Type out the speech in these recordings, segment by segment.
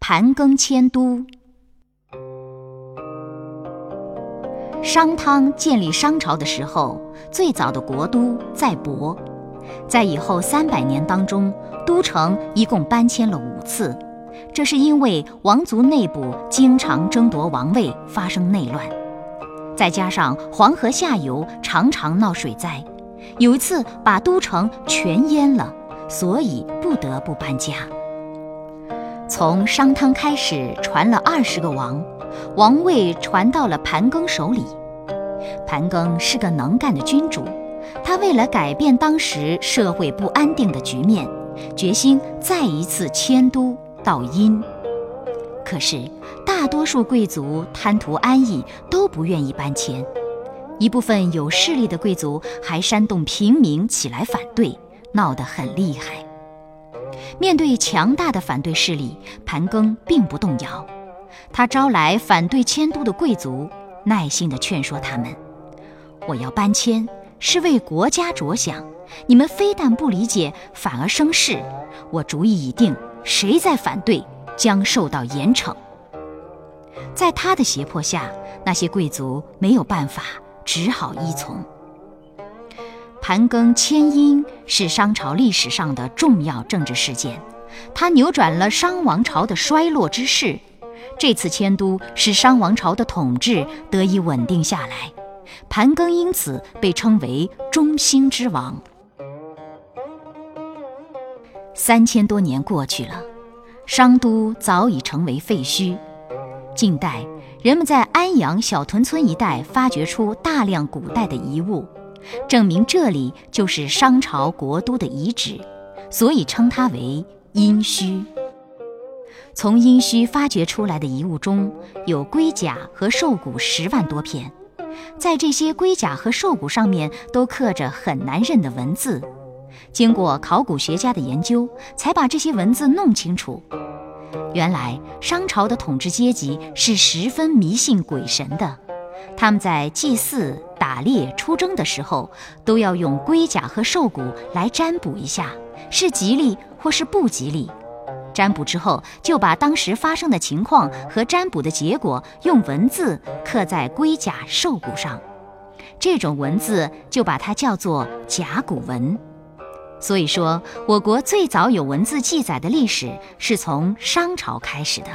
盘庚迁都。商汤建立商朝的时候，最早的国都在亳，在以后三百年当中，都城一共搬迁了五次，这是因为王族内部经常争夺王位，发生内乱，再加上黄河下游常常闹水灾，有一次把都城全淹了，所以不得不搬家。从商汤开始，传了二十个王。王位传到了盘庚手里。盘庚是个能干的君主，他为了改变当时社会不安定的局面，决心再一次迁都到殷。可是大多数贵族贪图安逸，都不愿意搬迁。一部分有势力的贵族还煽动平民起来反对，闹得很厉害。面对强大的反对势力，盘庚并不动摇。他招来反对迁都的贵族，耐心地劝说他们：“我要搬迁是为国家着想，你们非但不理解，反而生事。我主意已定，谁再反对，将受到严惩。”在他的胁迫下，那些贵族没有办法，只好依从。盘庚迁殷是商朝历史上的重要政治事件，它扭转了商王朝的衰落之势。这次迁都使商王朝的统治得以稳定下来，盘庚因此被称为中兴之王。三千多年过去了，商都早已成为废墟。近代，人们在安阳小屯村一带发掘出大量古代的遗物，证明这里就是商朝国都的遗址，所以称它为殷墟。从殷墟发掘出来的遗物中有龟甲和兽骨十万多片，在这些龟甲和兽骨上面都刻着很难认的文字。经过考古学家的研究，才把这些文字弄清楚。原来商朝的统治阶级是十分迷信鬼神的，他们在祭祀、打猎、出征的时候，都要用龟甲和兽骨来占卜一下，是吉利或是不吉利。占卜之后，就把当时发生的情况和占卜的结果用文字刻在龟甲兽骨上，这种文字就把它叫做甲骨文。所以说，我国最早有文字记载的历史是从商朝开始的，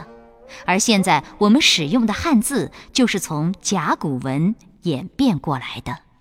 而现在我们使用的汉字就是从甲骨文演变过来的。